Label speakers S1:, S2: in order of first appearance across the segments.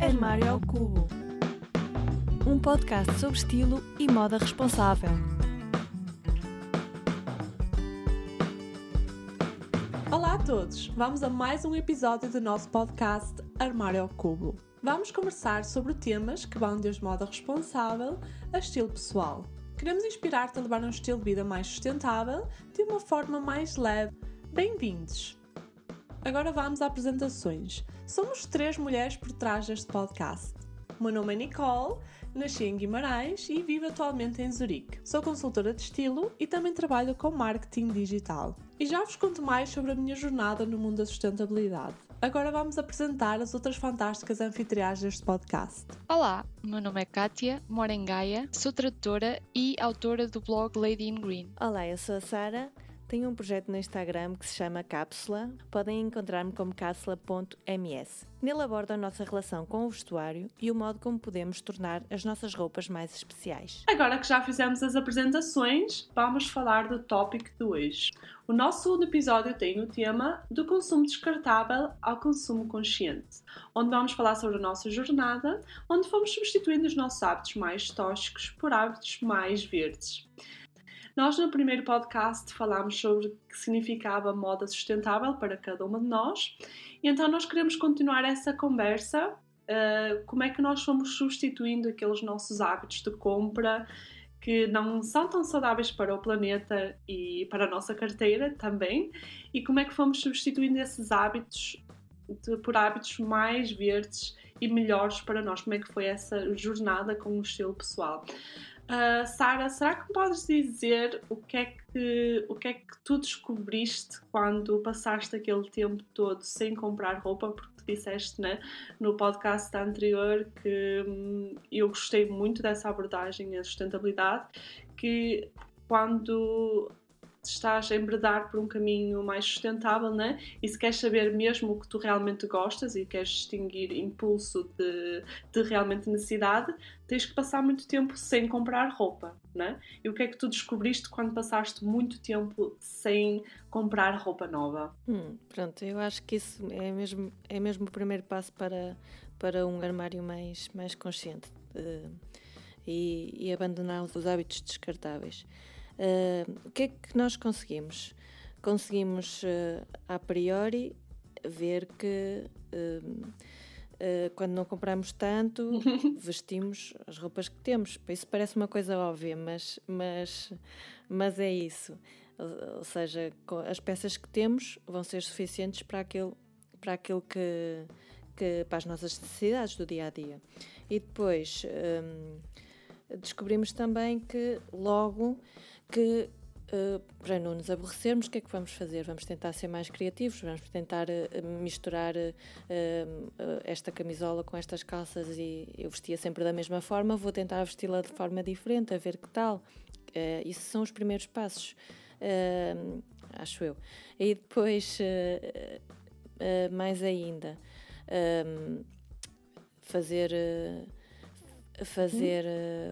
S1: Armário ao Cubo um podcast sobre estilo e moda responsável.
S2: Olá a todos! Vamos a mais um episódio do nosso podcast Armário ao Cubo. Vamos conversar sobre temas que vão desde moda responsável a estilo pessoal. Queremos inspirar-te a levar um estilo de vida mais sustentável de uma forma mais leve. Bem-vindos! Agora vamos a apresentações. Somos três mulheres por trás deste podcast. O meu nome é Nicole, nasci em Guimarães e vivo atualmente em Zurique. Sou consultora de estilo e também trabalho com marketing digital. E já vos conto mais sobre a minha jornada no mundo da sustentabilidade. Agora vamos apresentar as outras fantásticas anfitriãs deste podcast.
S3: Olá, meu nome é Kátia, moro em Gaia, sou tradutora e autora do blog Lady in Green.
S4: Olá, eu sou a Sara. Tenho um projeto no Instagram que se chama Cápsula. Podem encontrar-me como cápsula.ms. Nele abordo a nossa relação com o vestuário e o modo como podemos tornar as nossas roupas mais especiais.
S2: Agora que já fizemos as apresentações, vamos falar do tópico de hoje. O nosso segundo episódio tem o tema do consumo descartável ao consumo consciente, onde vamos falar sobre a nossa jornada, onde fomos substituindo os nossos hábitos mais tóxicos por hábitos mais verdes. Nós, no primeiro podcast, falámos sobre o que significava moda sustentável para cada uma de nós, e então nós queremos continuar essa conversa. Uh, como é que nós fomos substituindo aqueles nossos hábitos de compra que não são tão saudáveis para o planeta e para a nossa carteira também, e como é que fomos substituindo esses hábitos de, por hábitos mais verdes e melhores para nós? Como é que foi essa jornada com o estilo pessoal? Uh, Sara, será que me podes dizer o que, é que, o que é que tu descobriste quando passaste aquele tempo todo sem comprar roupa? Porque tu disseste né, no podcast anterior que hum, eu gostei muito dessa abordagem à sustentabilidade, que quando estás a embredar por um caminho mais sustentável, né? E se queres saber mesmo o que tu realmente gostas e queres distinguir impulso de, de realmente necessidade, tens que passar muito tempo sem comprar roupa, né? E o que é que tu descobriste quando passaste muito tempo sem comprar roupa nova?
S4: Hum, pronto, eu acho que isso é mesmo, é mesmo o primeiro passo para, para um armário mais, mais consciente. Uh, e, e abandonar os hábitos descartáveis. Uh, o que é que nós conseguimos? Conseguimos, uh, a priori, ver que uh, quando não compramos tanto, vestimos as roupas que temos. Isso parece uma coisa óbvia, mas, mas, mas é isso. Ou, ou seja, as peças que temos vão ser suficientes para aquilo, para aquilo que, que para as nossas necessidades do dia a dia. E depois descobrimos também que logo que Uh, para não nos aborrecermos, o que é que vamos fazer? Vamos tentar ser mais criativos, vamos tentar uh, misturar uh, esta camisola com estas calças e eu vestia sempre da mesma forma, vou tentar vesti-la de forma diferente, a ver que tal. isso são os primeiros passos, acho eu. E depois, mais ainda, fazer fazer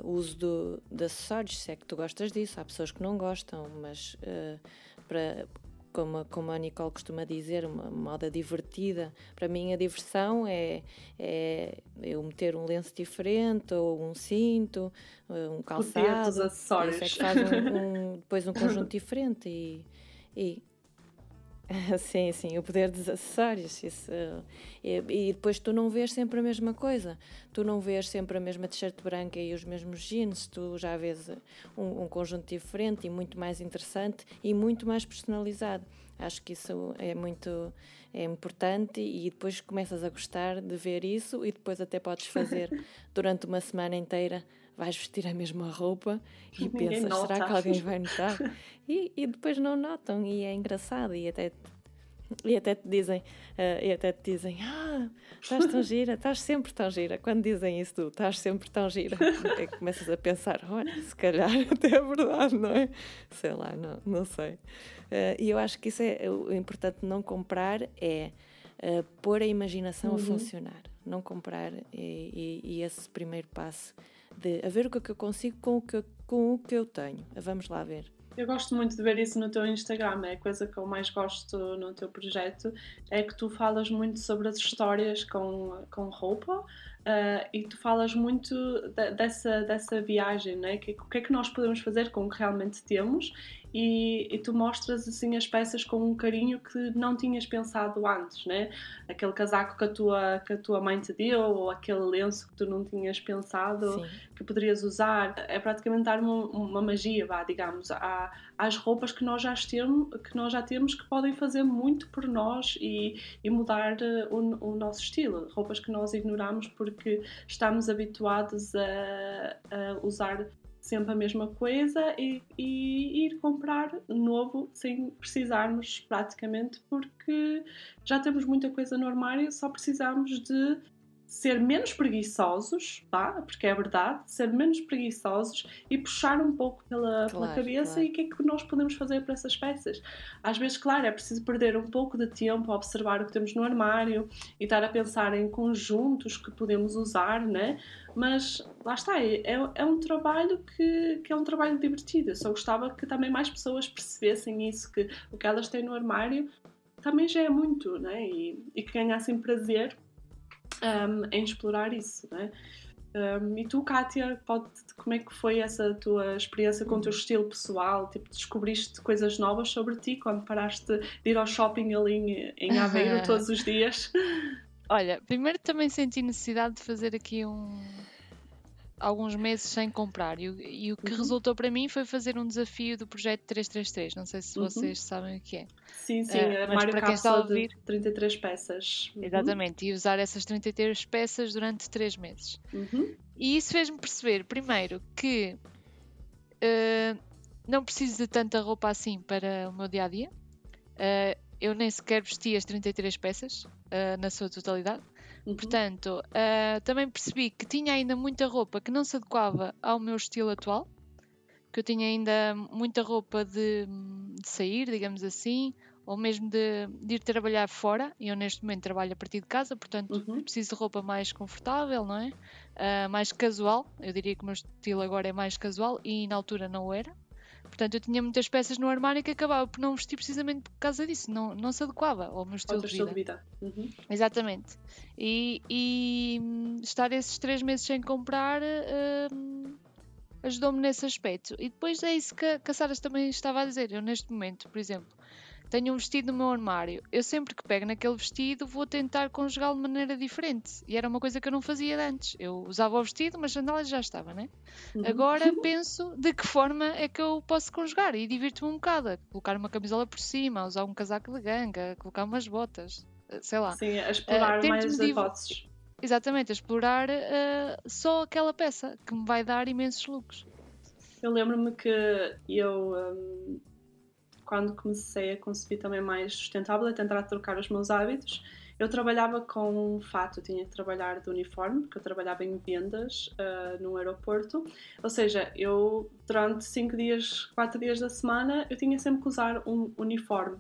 S4: uh, uso do, de acessórios, se é que tu gostas disso. Há pessoas que não gostam, mas uh, para, como, como a Nicole costuma dizer, uma moda divertida. Para mim, a diversão é, é eu meter um lenço diferente, ou um cinto, eh, um calçado. Os acessórios. Isso é que faz um, um, depois um conjunto diferente. E, e sim, sim, o poder dos acessórios. Isso, e, e, depois tu não vês sempre a mesma coisa. Tu não vês sempre a mesma t-shirt branca e os mesmos jeans. Tu já vês um, um, conjunto diferente e muito mais interessante e muito mais personalizado. Acho que isso é muito é importante e depois começas a gostar de ver isso e depois até podes fazer durante uma semana inteira vais vestir a mesma roupa e pensas, será que alguém vai notar? E, e depois não notam e é engraçado e até e até te dizem, uh, e até te dizem, ah, estás tão gira, estás sempre tão gira. Quando dizem isso, tu estás sempre tão gira, é começas a pensar, olha, se calhar até é verdade, não é? Sei lá, não, não sei. Uh, e eu acho que isso é o importante não comprar é uh, pôr a imaginação uhum. a funcionar. Não comprar e, e, e esse primeiro passo de a ver o que, é que eu consigo com o que, com o que eu tenho. Vamos lá ver.
S2: Eu gosto muito de ver isso no teu Instagram, é a coisa que eu mais gosto no teu projeto, é que tu falas muito sobre as histórias com, com roupa Uh, e tu falas muito de, dessa, dessa viagem, né? Que, o que é que nós podemos fazer com o que realmente temos e, e, tu mostras assim as peças com um carinho que não tinhas pensado antes, né? Aquele casaco que a tua, que a tua mãe te deu ou aquele lenço que tu não tinhas pensado Sim. que poderias usar. É praticamente dar uma, uma magia, vá, digamos, à, às roupas que nós, já temos, que nós já temos que podem fazer muito por nós e, e mudar eh, o, o nosso estilo. Roupas que nós ignoramos porque estamos habituados a, a usar sempre a mesma coisa e, e, ir comprar novo sem precisarmos praticamente porque já temos muita coisa no armário, só precisamos de ser menos preguiçosos, tá? porque é verdade, ser menos preguiçosos e puxar um pouco pela, claro, pela cabeça claro. e o que é que nós podemos fazer para essas peças. Às vezes, claro, é preciso perder um pouco de tempo a observar o que temos no armário e estar a pensar em conjuntos que podemos usar, né? Mas lá está, é, é um trabalho que, que é um trabalho divertido. Eu só gostava que também mais pessoas percebessem isso, que o que elas têm no armário também já é muito, né? E, e que ganhassem prazer um, em explorar isso, né? Um, e tu, Kátia, pode, como é que foi essa tua experiência com o teu estilo pessoal? Tipo, descobriste coisas novas sobre ti quando paraste de ir ao shopping ali em, em Aveiro todos os dias?
S3: Olha, primeiro também senti necessidade de fazer aqui um, alguns meses sem comprar. E, e o que uhum. resultou para mim foi fazer um desafio do projeto 333. Não sei se uhum. vocês sabem o que é.
S2: Sim, sim, uh, mas para quem está a ouvir, 33 peças.
S3: Uhum. Exatamente, e usar essas 33 peças durante 3 meses. Uhum. E isso fez-me perceber, primeiro, que uh, não preciso de tanta roupa assim para o meu dia a dia. Uh, eu nem sequer vesti as 33 peças na sua totalidade. Uhum. Portanto, uh, também percebi que tinha ainda muita roupa que não se adequava ao meu estilo atual, que eu tinha ainda muita roupa de, de sair, digamos assim, ou mesmo de, de, ir trabalhar fora. E eu neste momento trabalho a partir de casa, portanto uhum. preciso de roupa mais confortável, não é? Uh, mais casual. Eu diria que o meu estilo agora é mais casual e na altura não era. Portanto, eu tinha muitas peças no armário que acabava por não vestir precisamente por causa disso, não, não se adequava ao meu estilo, de, vida. de vida. Uhum. Exatamente. E, e, estar esses três meses sem comprar uh, ajudou-me nesse aspecto. E depois é isso que, que a Sara também estava a dizer. Eu, neste momento, por exemplo, tenho um vestido no meu armário. Eu sempre que pego naquele vestido vou tentar conjugá-lo de maneira diferente. E era uma coisa que eu não fazia antes. Eu usava o vestido, mas a sandália já estava, né? Uhum. Agora penso de que forma é que eu posso conjugar e divirto-me um bocado. Colocar uma camisola por cima, usar um casaco de ganga, colocar umas botas, eh, sei lá.
S2: Sim, a explorar uh, mais as hipóteses.
S3: Exatamente, a explorar uh, só aquela peça que me vai dar imensos looks.
S2: Eu lembro-me que eu um, quando comecei a consumir também mais sustentável, a tentar trocar os meus hábitos, eu trabalhava com um fato, tinha que trabalhar de uniforme, porque eu trabalhava em vendas uh, no aeroporto. Ou seja, eu durante 5 dias, 4 dias da semana, eu tinha sempre que usar um uniforme.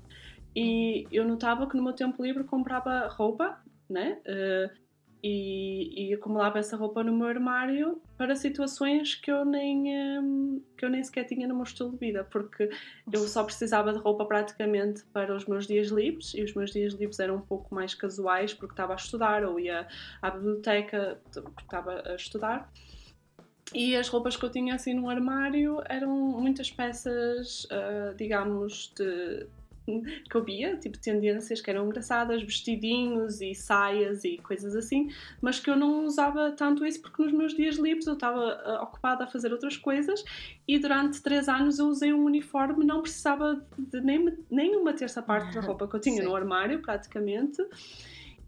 S2: E eu notava que no meu tempo livre comprava roupa, né? Uh, e, e acumulava essa roupa no meu armário para situações que eu nem hum, que eu nem sequer tinha no meu estilo de vida porque eu só precisava de roupa praticamente para os meus dias livres e os meus dias livres eram um pouco mais casuais porque estava a estudar ou ia à biblioteca porque estava a estudar. E as roupas que eu tinha assim no armário eram muitas peças, uh, digamos, de que eu via, tipo tendências que eram engraçadas, vestidinhos e saias e coisas assim, mas que eu não usava tanto isso porque nos meus dias livres eu estava uh, ocupada a fazer outras coisas e durante três anos eu usei um uniforme, não precisava de nem, nem uma terça parte da roupa que eu tinha Sim. no armário, praticamente.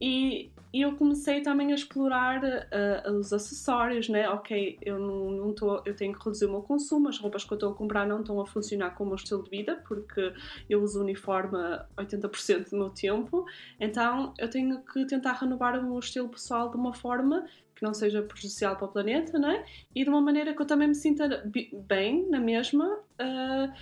S2: E, e eu comecei também a explorar uh, os acessórios, né? Ok, eu não, não tô, eu tenho que reduzir o meu consumo, as roupas que eu estou a comprar não estão a funcionar com o meu estilo de vida, porque eu uso uniforme 80% do meu tempo, então eu tenho que tentar renovar o meu estilo pessoal de uma forma que não seja prejudicial para o planeta, né? E de uma maneira que eu também me sinta bem na mesma. Uh,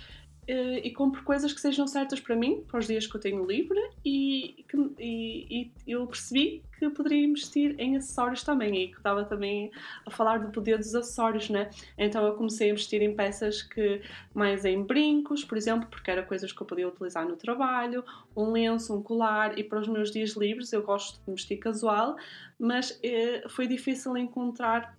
S2: e compro coisas que sejam certas para mim, para os dias que eu tenho livre, e, e, e eu percebi que poderia investir em acessórios também, e que estava também a falar do poder dos acessórios, né? Então eu comecei a investir em peças que, mais em brincos, por exemplo, porque era coisas que eu podia utilizar no trabalho, um lenço, um colar, e para os meus dias livres eu gosto de vestir casual, mas eh, foi difícil encontrar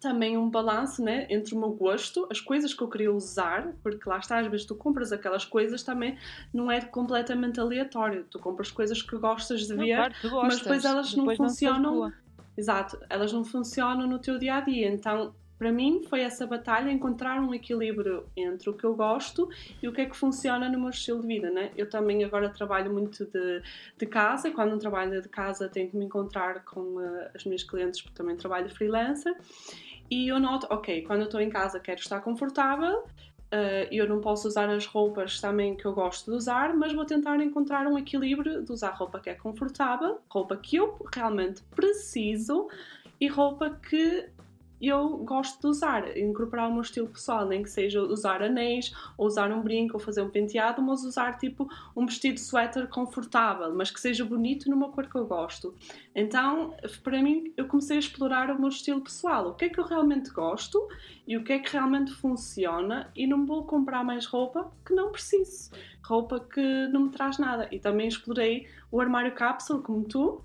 S2: também um balanço né, entre o meu gosto, as coisas que eu queria usar, porque lá está, às vezes tu compras aquelas coisas também não é completamente aleatório, tu compras coisas que gostas de ver,
S3: claro, gostas,
S2: mas depois elas depois não funcionam. Não Exato, elas não funcionam no teu dia a dia, então para mim foi essa batalha encontrar um equilíbrio entre o que eu gosto e o que é que funciona no meu estilo de vida, né? Eu também agora trabalho muito de, de casa quando não trabalho de casa tenho que me encontrar com uh, as minhas clientes porque também trabalho freelancer e eu noto, ok, quando eu estou em casa quero estar confortável Uh, eu não posso usar as roupas também que eu gosto de usar, mas vou tentar encontrar um equilíbrio de usar roupa que é confortável, roupa que eu realmente preciso e roupa que eu gosto de usar, incorporar o meu estilo pessoal, nem que seja usar anéis, ou usar um brinco, ou fazer um penteado, mas usar tipo um vestido suéter confortável, mas que seja bonito numa cor que eu gosto. Então, para mim, eu comecei a explorar o meu estilo pessoal, o que é que eu realmente gosto e o que é que realmente funciona, e não vou comprar mais roupa que não preciso, roupa que não me traz nada. E também explorei o armário cápsula, como tu,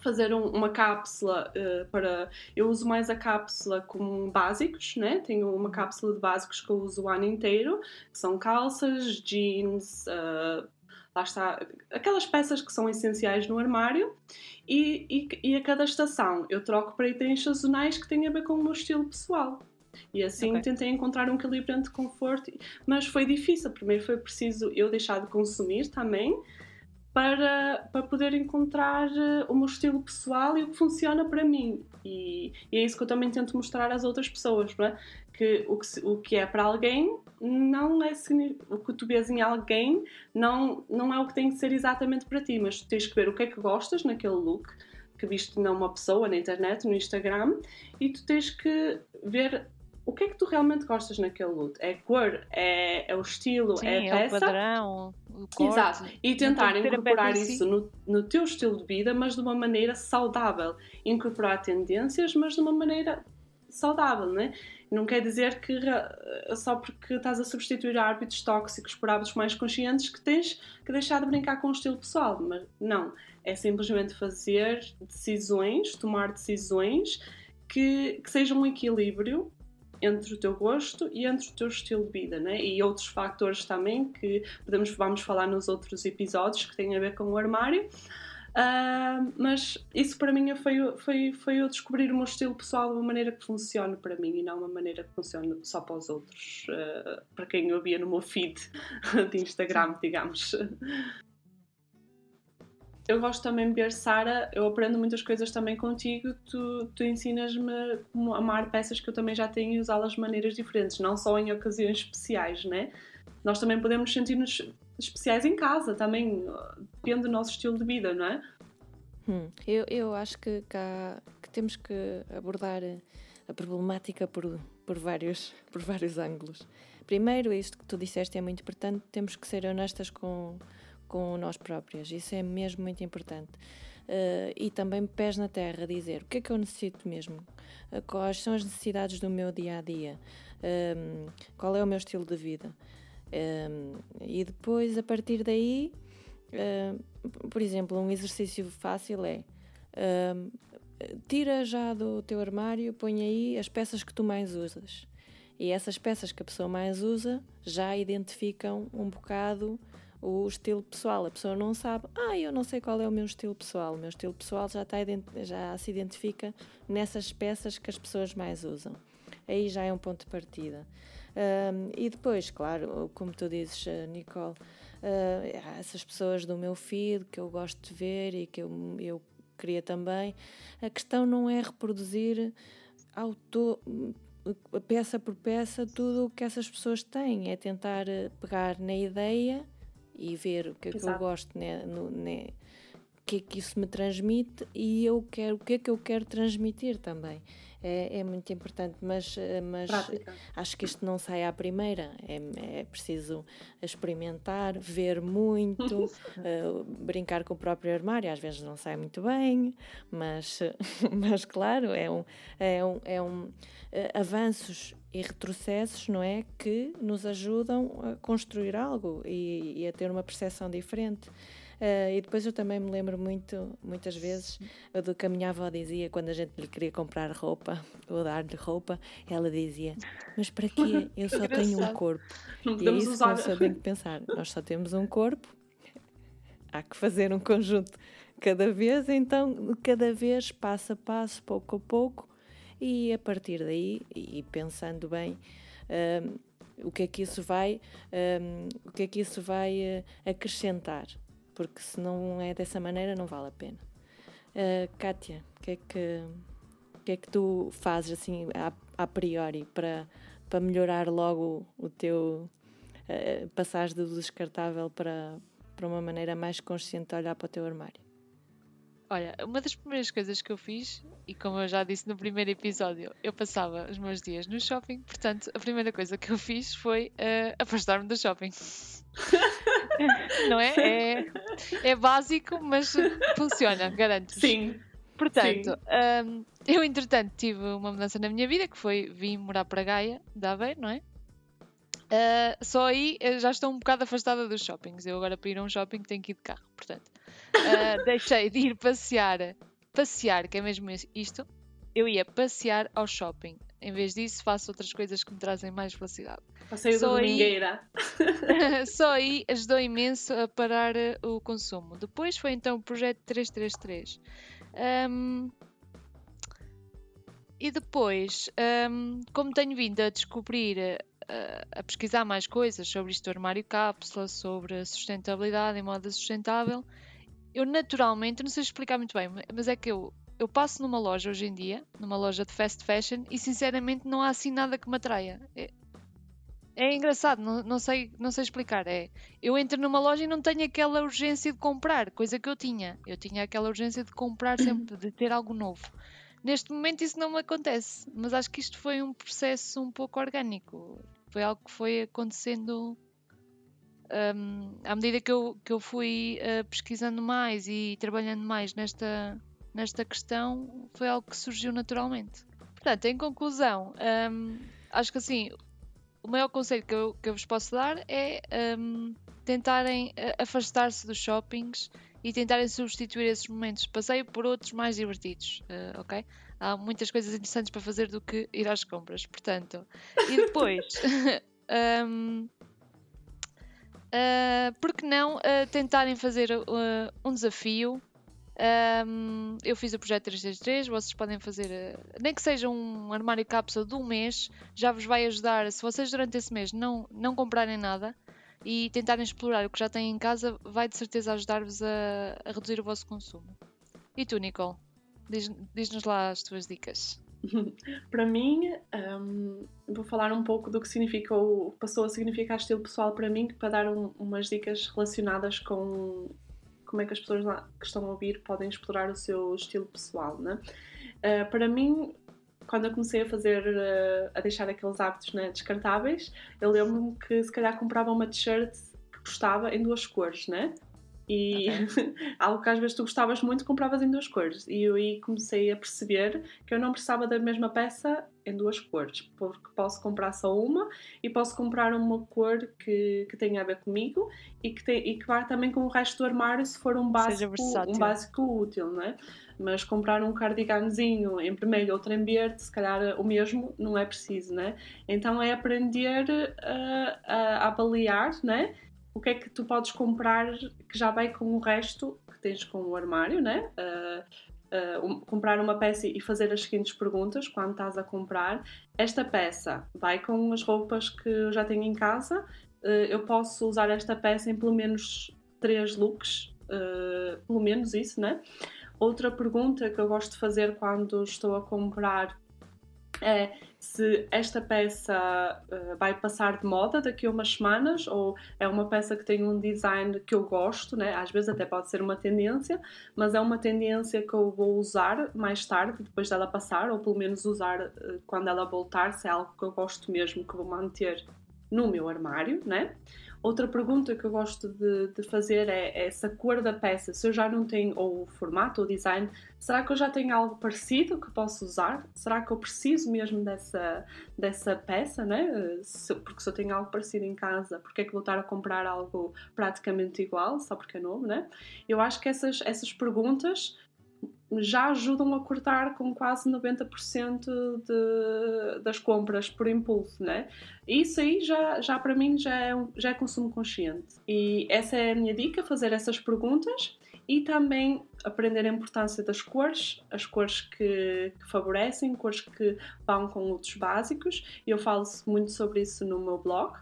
S2: fazer um, uma cápsula uh, para. Eu uso mais a cápsula com básicos, né? Tenho uma cápsula de básicos que eu uso o ano inteiro, que são calças, jeans, uh, lá está, aquelas peças que são essenciais no armário. E, e, e, a cada estação eu troco para itens sazonais que têm a ver com o meu estilo pessoal. E assim okay. tentei encontrar um equilíbrio entre conforto, mas foi difícil. Primeiro foi preciso eu deixar de consumir também, para, para poder encontrar eh, o meu estilo pessoal e o que funciona para mim. E, e é isso que eu também tento mostrar às outras pessoas, é? que o que, o que é para alguém não é o que tu vês em alguém não, não é o que tem que ser exatamente para ti, mas tu tens que ver o que é que gostas naquele look que viste numa pessoa na internet, no Instagram, e tu tens que ver o que é que tu realmente gostas naquele look? É a cor? É, é o estilo?
S3: Sim,
S2: é
S3: a peça? É o padrão, o.
S2: Exato. E tentar incorporar isso no, no teu estilo de vida, mas de uma maneira saudável. Incorporar tendências, mas de uma maneira saudável, né? Não quer dizer que só porque estás a substituir hábitos tóxicos por hábitos mais conscientes que tens que deixar de brincar com o estilo pessoal, mas não. É simplesmente fazer decisões, tomar decisões que, que sejam um equilíbrio entre o teu gosto e entre o teu estilo de vida, né? E outros fatores também que podemos vamos falar nos outros episódios que têm a ver com o armário. Uh, mas isso para mim foi, foi, foi eu descobrir o meu estilo pessoal de uma maneira que funcione para mim e não uma maneira que funcione só para os outros, uh, para quem eu via no meu feed de Instagram, digamos eu gosto também de ver, Sara, eu aprendo muitas coisas também contigo, tu, tu ensinas-me como amar peças que eu também já tenho e usá-las de maneiras diferentes, não só em ocasiões especiais, né? Nós também podemos sentir-nos especiais em casa, também depende do nosso estilo de vida, não é?
S4: Hum, eu, eu acho que, que temos que abordar a problemática por, por, vários, por vários ângulos. Primeiro, isto que tu disseste é muito importante, temos que ser honestas com com nós próprias. Isso é mesmo muito importante. Uh, e também pés na terra, dizer o que é que eu necessito mesmo, uh, quais são as necessidades do meu dia a dia, um, qual é o meu estilo de vida. Um, e depois, a partir daí, uh, por exemplo, um exercício fácil é tira já do teu armário, põe aí as peças que tu mais usas. E essas peças que a pessoa mais usa já identificam um bocado o estilo pessoal. A pessoa não sabe, ah, eu não sei qual é o meu estilo pessoal. O meu estilo pessoal já, está, já se identifica nessas peças que as pessoas mais usam. Aí já é um ponto de partida. Um, e depois, claro, como tu dizes, eh, Nicole, uh, essas pessoas do meu feed que eu gosto de ver e que eu, eu queria também, a questão não é reproduzir auto, peça por peça tudo o que essas pessoas têm, é tentar eh, pegar na ideia e ver o que é que eu gosto né, no, né, que é que isso me transmite e eu quero, o que é que eu quero transmitir também é, é muito importante, mas, eh, mas acho que isto não sai à primeira. É, é preciso experimentar, ver muito, uh, brincar com o próprio armário. Às vezes não sai muito bem, mas, mas claro, é um, é um, é um uh, avanços e retrocessos, não é? Que nos ajudam a construir algo e, e a ter uma percepção diferente. Uh, e depois eu também me lembro muito, muitas vezes, do que a minha avó dizia quando a gente lhe queria comprar roupa ou dar-lhe roupa, ela dizia: Mas para quê? Eu só tenho um corpo. Não e é isso usar. que nós que pensar. Nós só temos um corpo, há que fazer um conjunto cada vez, então cada vez passo a passo, pouco a pouco, e a partir daí, e pensando bem. Uh, o que é que isso vai, um, o que é que isso vai uh, acrescentar porque se não é dessa maneira não vale a pena. Uh, Kátia, o que, é que, que é que tu fazes assim a, a priori para, para melhorar logo o teu uh, passagem do descartável para, para uma maneira mais consciente de olhar para o teu armário?
S3: Olha, uma das primeiras coisas que eu fiz, e como eu já disse no primeiro episódio, eu passava os meus dias no shopping, portanto, a primeira coisa que eu fiz foi uh, afastar-me do shopping. não é? é? É básico, mas funciona, garanto.
S2: Sim.
S3: Portanto, Sim. Um, eu entretanto tive uma mudança na minha vida que foi vim morar para Gaia, da Aveiro, não é? Uh, só aí já estou um bocado afastada dos shoppings. Eu agora para ir a um shopping tenho que ir de carro, portanto. Uh, deixei de ir passear, passear, que é mesmo isto. Eu ia passear ao shopping. Em vez disso, faço outras coisas que me trazem mais felicidade.
S2: Passeio da domingueira.
S3: Só aí ajudou imenso a parar eh, o consumo. Depois foi então o projeto 333. Um, e depois, um, como tenho vindo a descobrir, a, eh, a pesquisar mais coisas sobre isto do armário cápsula, sobre sustentabilidade e moda sustentável, eu naturalmente, não sei explicar muito bem, mas é que eu eu passo numa loja hoje em dia, numa loja de fast fashion, e sinceramente não há assim nada que me atraia. É, é engraçado, não, não, sei, não sei explicar. É, eu entro numa loja e não tenho aquela urgência de comprar, coisa que eu tinha. Eu tinha aquela urgência de comprar sempre, de ter algo novo. Neste momento isso não me acontece, mas acho que isto foi um processo um pouco orgânico. Foi algo que foi acontecendo um, à medida que eu, que eu fui uh, pesquisando mais e trabalhando mais nesta, nesta questão foi algo que surgiu naturalmente. Portanto, em conclusão, um, acho que assim, o maior conselho que eu, que eu vos posso dar é um, tentarem eh, afastar-se dos shoppings e tentarem substituir esses momentos de passeio por outros mais divertidos, uh, ok? Há muitas coisas interessantes para fazer do que ir às compras, portanto. E depois, um, uh, eh, por que não uh, tentarem fazer um desafio um, eu fiz o projeto 333, vocês podem fazer, eh, nem que seja um armário cápsula de um mês, já vos vai ajudar, se vocês durante esse mês não, não comprarem nada e tentarem explorar o que já têm em casa, vai de certeza ajudar-vos a, a, reduzir o vosso consumo. E tu, Nicole? Diz-nos diz lá as tuas dicas.
S2: para mim, um, vou falar um pouco do que significou, passou a significar estilo pessoal para mim, para dar um, umas dicas relacionadas com como é que as pessoas lá que estão a ouvir podem explorar o seu estilo pessoal, né? Uh, para mim, quando eu comecei a fazer, uh, a deixar aqueles hábitos né, descartáveis, eu lembro-me que se calhar comprava uma t-shirt que gostava em duas cores, né? E okay. algo que às vezes tu gostavas muito, compravas em duas cores. E eu aí comecei a perceber que eu não precisava da mesma peça em duas cores, porque posso comprar só uma e posso comprar uma cor que, que tenha a ver comigo e que, tem, e que vá também com o resto do armário se for um básico, um básico útil, não é? Mas comprar um cardiganzinho em vermelho ou em verde, se calhar o mesmo não é preciso, né? Então é aprender a, a, a avaliar, né? O que é que tu podes comprar que já vai com o resto que tens com o armário, né? Uh, uh, um, comprar uma peça e fazer as seguintes perguntas quando estás a comprar. Esta peça vai com as roupas que eu já tenho em casa. Uh, eu posso usar esta peça em pelo menos três looks, pelo menos isso, né? Outra pergunta que eu gosto de fazer quando estou a comprar é se esta peça uh, vai passar de moda daqui a umas semanas ou é uma peça que tem um design que eu gosto, né? às vezes até pode ser uma tendência, mas é uma tendência que eu vou usar mais tarde, depois dela passar, ou pelo menos usar uh, quando ela voltar, se é algo que eu gosto mesmo, que vou manter no meu armário, né? Outra pergunta que eu gosto de, de fazer é, é essa cor da peça. Se eu já não tenho, ou o formato, ou o design, será que eu já tenho algo parecido que posso usar? Será que eu preciso mesmo dessa, dessa peça, né? Se, porque se eu tenho algo parecido em casa, porque é que vou estar a comprar algo praticamente igual, só porque é novo, né? Eu acho que essas, essas perguntas já ajudam a cortar com quase 90% de, das compras por impulso, né? Isso aí já, já para mim já é, já é consumo consciente. E essa é a minha dica, fazer essas perguntas e também aprender a importância das cores, as cores que, que favorecem, cores que vão com outros básicos. Eu falo muito sobre isso no meu blog.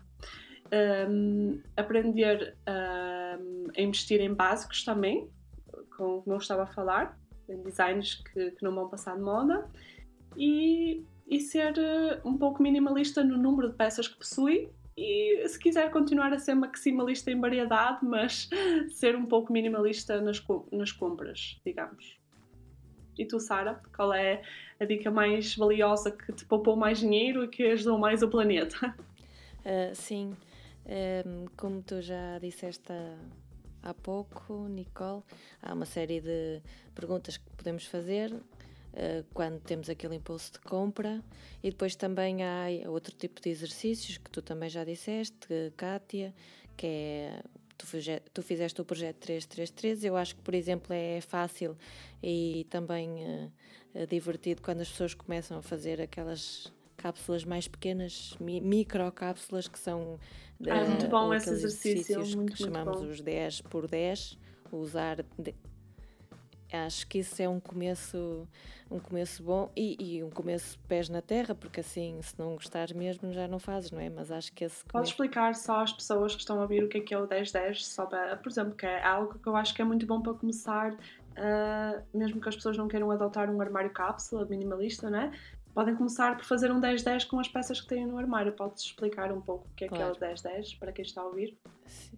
S2: Um, aprender um, a investir em básicos também, como eu estava a falar, designs que, que não vão passar de moda e, e ser uh, um pouco minimalista no número de peças que possui e se quiser continuar a ser maximalista em variedade, mas ser um pouco minimalista nas, nas compras, digamos. E tu, Sara, qual é a dica mais valiosa que te poupou mais dinheiro e que ajudou mais o planeta?
S4: Uh, sim, ehm, como tu já disseste há pouco, Nicole, há uma série de perguntas que podemos fazer uh, quando temos aquele impulso de compra. E depois também há outro tipo de exercícios que tu também já disseste, Kátia, que é tu, tu fizeste o projeto 333, eu acho que, por exemplo, é fácil e também uh, divertido quando as pessoas começam a fazer aquelas cápsulas mais pequenas, mi microcápsulas que são
S2: ah, uh, muito bom esse exercício, muito,
S4: que chamamos
S2: muito
S4: os 10 por 10, usar de... acho que isso é um começo um começo bom e, e, um começo pés na terra, porque assim, se não gostares mesmo, já não fazes, não é? Mas acho que esse.
S2: Começo... Podes explicar só às pessoas que estão a ouvir o que é que é o 10-10, só para, por exemplo, que é algo que eu acho que é muito bom para começar, uh, mesmo que as pessoas não queiram adotar um armário cápsula minimalista, não é? Podem começar por fazer um 10-10 com as peças que têm no armário. Podes explicar um pouco o que é claro. que é o 10-10 para quem está a ouvir?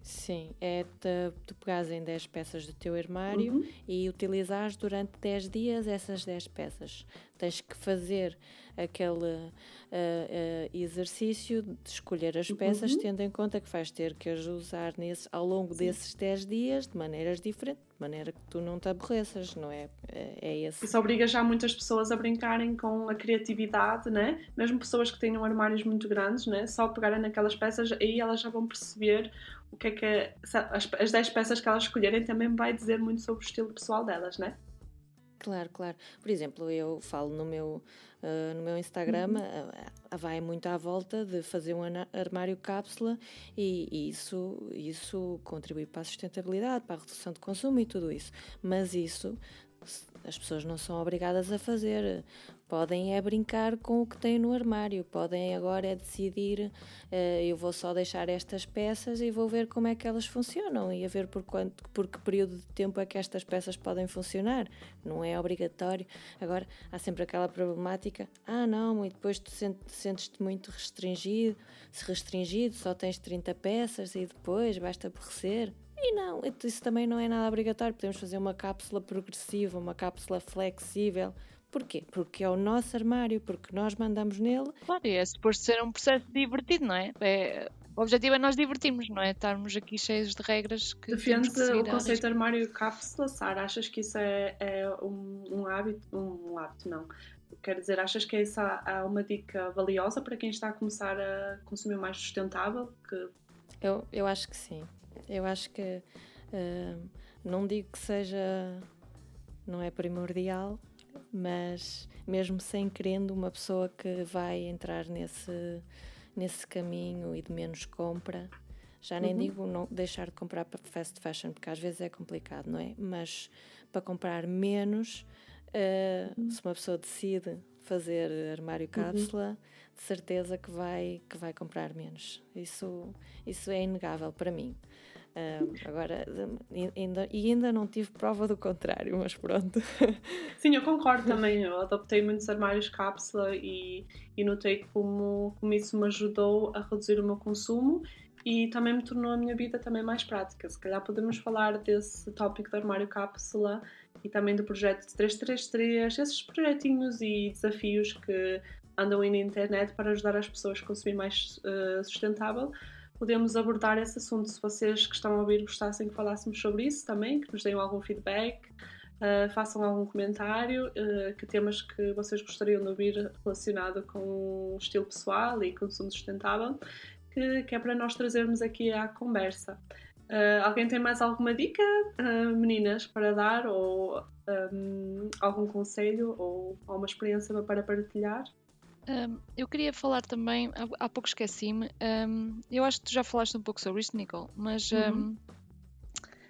S4: Sim, é de, tu pegares em 10 peças do teu armário uhum. e utilizares durante 10 dias essas 10 peças. Tens que fazer aquele uh, uh, exercício de escolher as peças, uhum. tendo em conta que vais ter que as usar nesse, ao longo Sim. desses 10 dias de maneiras diferentes, de maneira que tu não te aborreças, não é? É, é esse.
S2: Isso obriga já muitas pessoas a brincarem com a criatividade, né? Mesmo pessoas que tenham armários muito grandes, né? Só pegarem naquelas peças, aí elas já vão perceber o que é que as, as 10 peças que elas escolherem também vai dizer muito sobre o estilo pessoal delas, né?
S4: Claro, claro. Por exemplo, eu falo no meu, uh, no meu Instagram, uhum. uh, vai muito à volta de fazer um armário cápsula e, e, isso, isso contribui para a sustentabilidade, para a redução de consumo e tudo isso. Mas isso as pessoas não são obrigadas a fazer. Podem é brincar com o que têm no armário, podem agora é decidir, uh, eu vou só deixar estas peças e vou ver como é que elas funcionam e a ver por, quanto, por que período de tempo é que estas peças podem funcionar. Não é obrigatório. Agora, há sempre aquela problemática, ah não, e depois tu sentes-te muito restringido, se restringido só tens 30 peças e depois vais-te aborrecer. E não, isso também não é nada obrigatório. Podemos fazer uma cápsula progressiva, uma cápsula flexível. Porquê? Porque é o nosso armário, porque nós mandamos nele.
S3: Claro, e é suposto ser um processo divertido, não é? é o objetivo é nós divertirmos, não é? Estarmos aqui cheios de regras que.
S2: Defende o conceito de armário cápsula, Sara. Achas que isso é, é um, um, hábito? Um, um hábito, não. Quer dizer, achas que essa é uma dica valiosa para quem está a começar a consumir mais sustentável? Que...
S4: Eu, eu acho que sim. Eu acho que uh, não digo que seja, não é primordial, mas mesmo sem querendo, uma pessoa que vai entrar nesse, nesse caminho e de menos compra, já nem uhum. digo não deixar de comprar para fast fashion, porque às vezes é complicado, não é? Mas para comprar menos, uh, uhum. se uma pessoa decide fazer armário uhum. cápsula, uhum. de certeza que vai, que vai comprar menos. Isso, isso é inegável para mim. Uh, agora, ainda, e ainda não tive prova do contrário, mas pronto.
S2: Sim, eu concordo também. Eu adoptei muitos armários cápsula e, e notei como, como isso me ajudou a reduzir o meu consumo e também me tornou a minha vida também mais prática. Se calhar podemos falar desse tópico do armário cápsula e também do projeto 333, esses projetinhos e desafios que andam aí na internet para ajudar as pessoas a consumir mais uh, sustentável podemos abordar esse assunto. Se vocês que estão a ouvir gostassem que falássemos sobre isso também, que nos deem algum feedback, uh, façam algum comentário, uh, que temas que vocês gostariam de ouvir relacionado com estilo pessoal e consumo sustentável, que, que é para nós trazermos aqui à conversa. Uh, alguém tem mais alguma dica, meninas, para dar ou um, algum conselho ou alguma experiência para partilhar?
S3: Um, eu queria falar também, há, há pouco esqueci-me, um, eu acho que tu já falaste um pouco sobre isto, Nicole, mas uhum. um,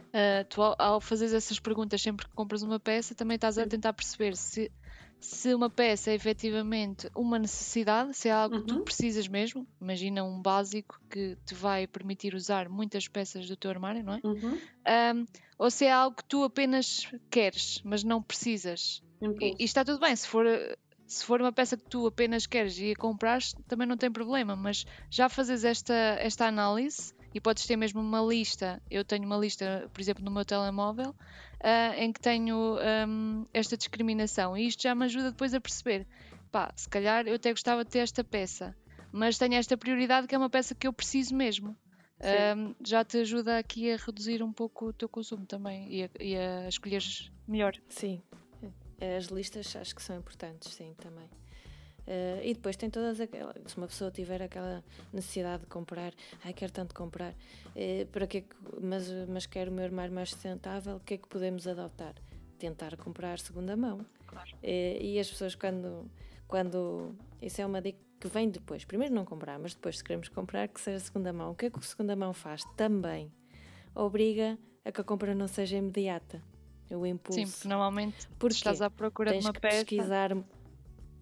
S3: uh, tu ao, ao fazeres essas perguntas sempre que compras uma peça, também estás a tentar perceber se, se uma peça é efetivamente uma necessidade, se é algo uhum. que tu uhum. precisas mesmo. Imagina um básico que te vai permitir usar muitas peças do teu armário, não é?
S2: Uhum.
S3: ou se é algo que tu apenas queres, mas não precisas. E, e, está tudo bem, se for se for uma peça que tu apenas queres e a compras, também não tem problema, mas já fazes esta, esta análise e podes ter mesmo uma lista. Eu tenho uma lista, por exemplo, no meu telemóvel, uh, em que tenho um, esta discriminação e isto já me ajuda depois a perceber. Pá, se calhar eu até gostava de ter esta peça, mas tenho esta prioridade que é uma peça que eu preciso mesmo. Um, já te ajuda aqui a reduzir um pouco o teu consumo também e a, e a escolheres melhor.
S4: Sim, as listas acho que são importantes, sim, também. Uh, e depois tem todas aquelas. Se uma pessoa tiver aquela necessidade de comprar, ai, quero tanto comprar, uh, para que, mas, mas quero o meu armário mais sustentável, o que é que podemos adotar? Tentar comprar segunda mão.
S3: Claro. Uh,
S4: e as pessoas, quando, quando. Isso é uma dica que vem depois. Primeiro, não comprar, mas depois, se queremos comprar, que seja segunda mão. O que é que o segunda mão faz? Também obriga a que a compra não seja imediata o impulso.
S3: Sim, porque normalmente porque estás à procura
S4: tens
S3: de uma
S4: que
S3: peça.
S4: Pesquisar,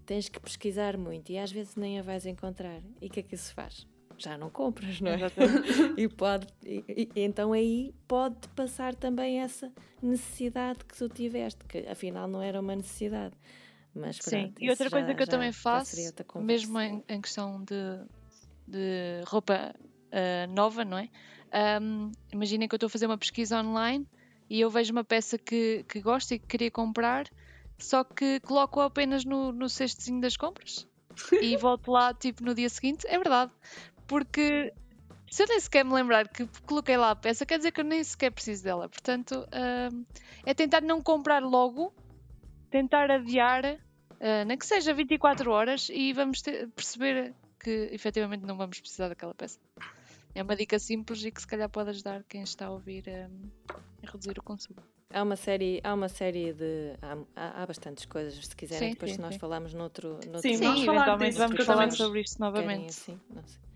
S4: tens que pesquisar muito e às vezes nem a vais encontrar. E o que é que isso faz? Já não compras, não é? e pode, e, e, então aí pode passar também essa necessidade que tu tiveste, que afinal não era uma necessidade. Mas pronto,
S3: Sim, e outra coisa já, que eu também faço, mesmo em, em, questão de, de roupa uh, nova, não é? Um, imaginem que eu estou a fazer uma pesquisa online e eu vejo uma peça que, que gosto e que queria comprar, só que coloco apenas no, no das compras e volto lá tipo no dia seguinte. É verdade, porque se eu nem sequer me lembrar que coloquei lá a peça, quer dizer que eu nem sequer preciso dela. Portanto, uh, é tentar não comprar logo, tentar adiar, uh, nem que seja 24 horas, e vamos ter, perceber que efetivamente não vamos precisar daquela peça. É uma dica simples e que se calhar pode ajudar quem está a ouvir um, a reduzir o consumo.
S4: Há uma série, há uma série de. Há, há bastantes coisas, se quiserem, sim, depois sim, nós sim. falamos noutro. noutro
S3: sim, vamos falar disso, vamos falar sobre isto novamente.
S4: Assim?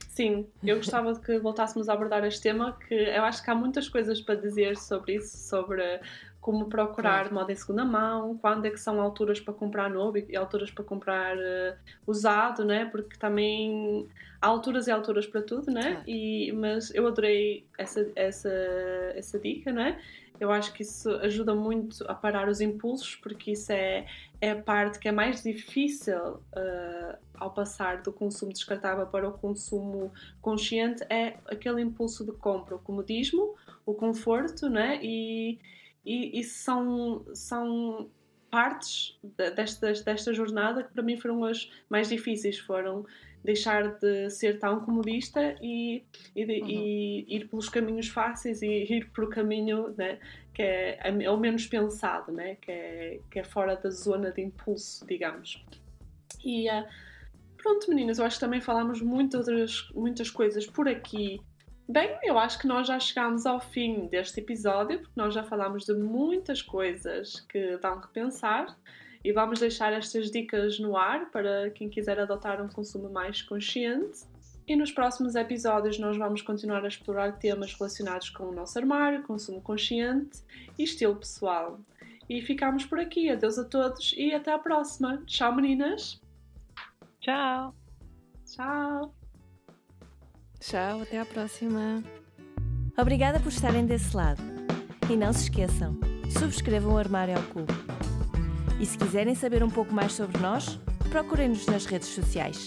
S2: Sim, eu gostava de que voltássemos a abordar este tema, que eu acho que há muitas coisas para dizer sobre isso, sobre como procurar claro. moda em segunda mão, quando é que são alturas para comprar novo e alturas para comprar uh, usado, né? Porque também há alturas e alturas para tudo, né? Claro. E, mas eu adorei essa, essa, essa dica, né? Eu acho que isso ajuda muito a parar os impulsos, porque isso é, é a parte que é mais difícil uh, ao passar do consumo descartável para o consumo consciente, é aquele impulso de compra, o comodismo, o conforto, né? E, e, e são, são partes desta, desta jornada que para mim foram as mais difíceis, foram deixar de ser tão comodista e, e, de, uhum. e ir pelos caminhos fáceis e ir para o caminho né, que é, é, o menos pensado, né, que, é, que é fora da zona de impulso, digamos. E uh, pronto, meninas, eu acho que também falámos muitas, outras, muitas coisas por aqui Bem, eu acho que nós já chegámos ao fim deste episódio, porque nós já falámos de muitas coisas que dão que pensar e vamos deixar estas dicas no ar para quem quiser adotar um consumo mais consciente. E nos próximos episódios nós vamos continuar a explorar temas relacionados com o nosso armário, consumo consciente e estilo pessoal. E ficamos por aqui. Adeus a todos e até à próxima. Tchau, meninas.
S3: Tchau.
S2: Tchau.
S4: Tchau, até a próxima. Obrigada por estarem desse lado. E não se esqueçam, subscrevam o Armário ao Cubo. E se quiserem saber um pouco mais sobre nós, procurem-nos nas redes sociais.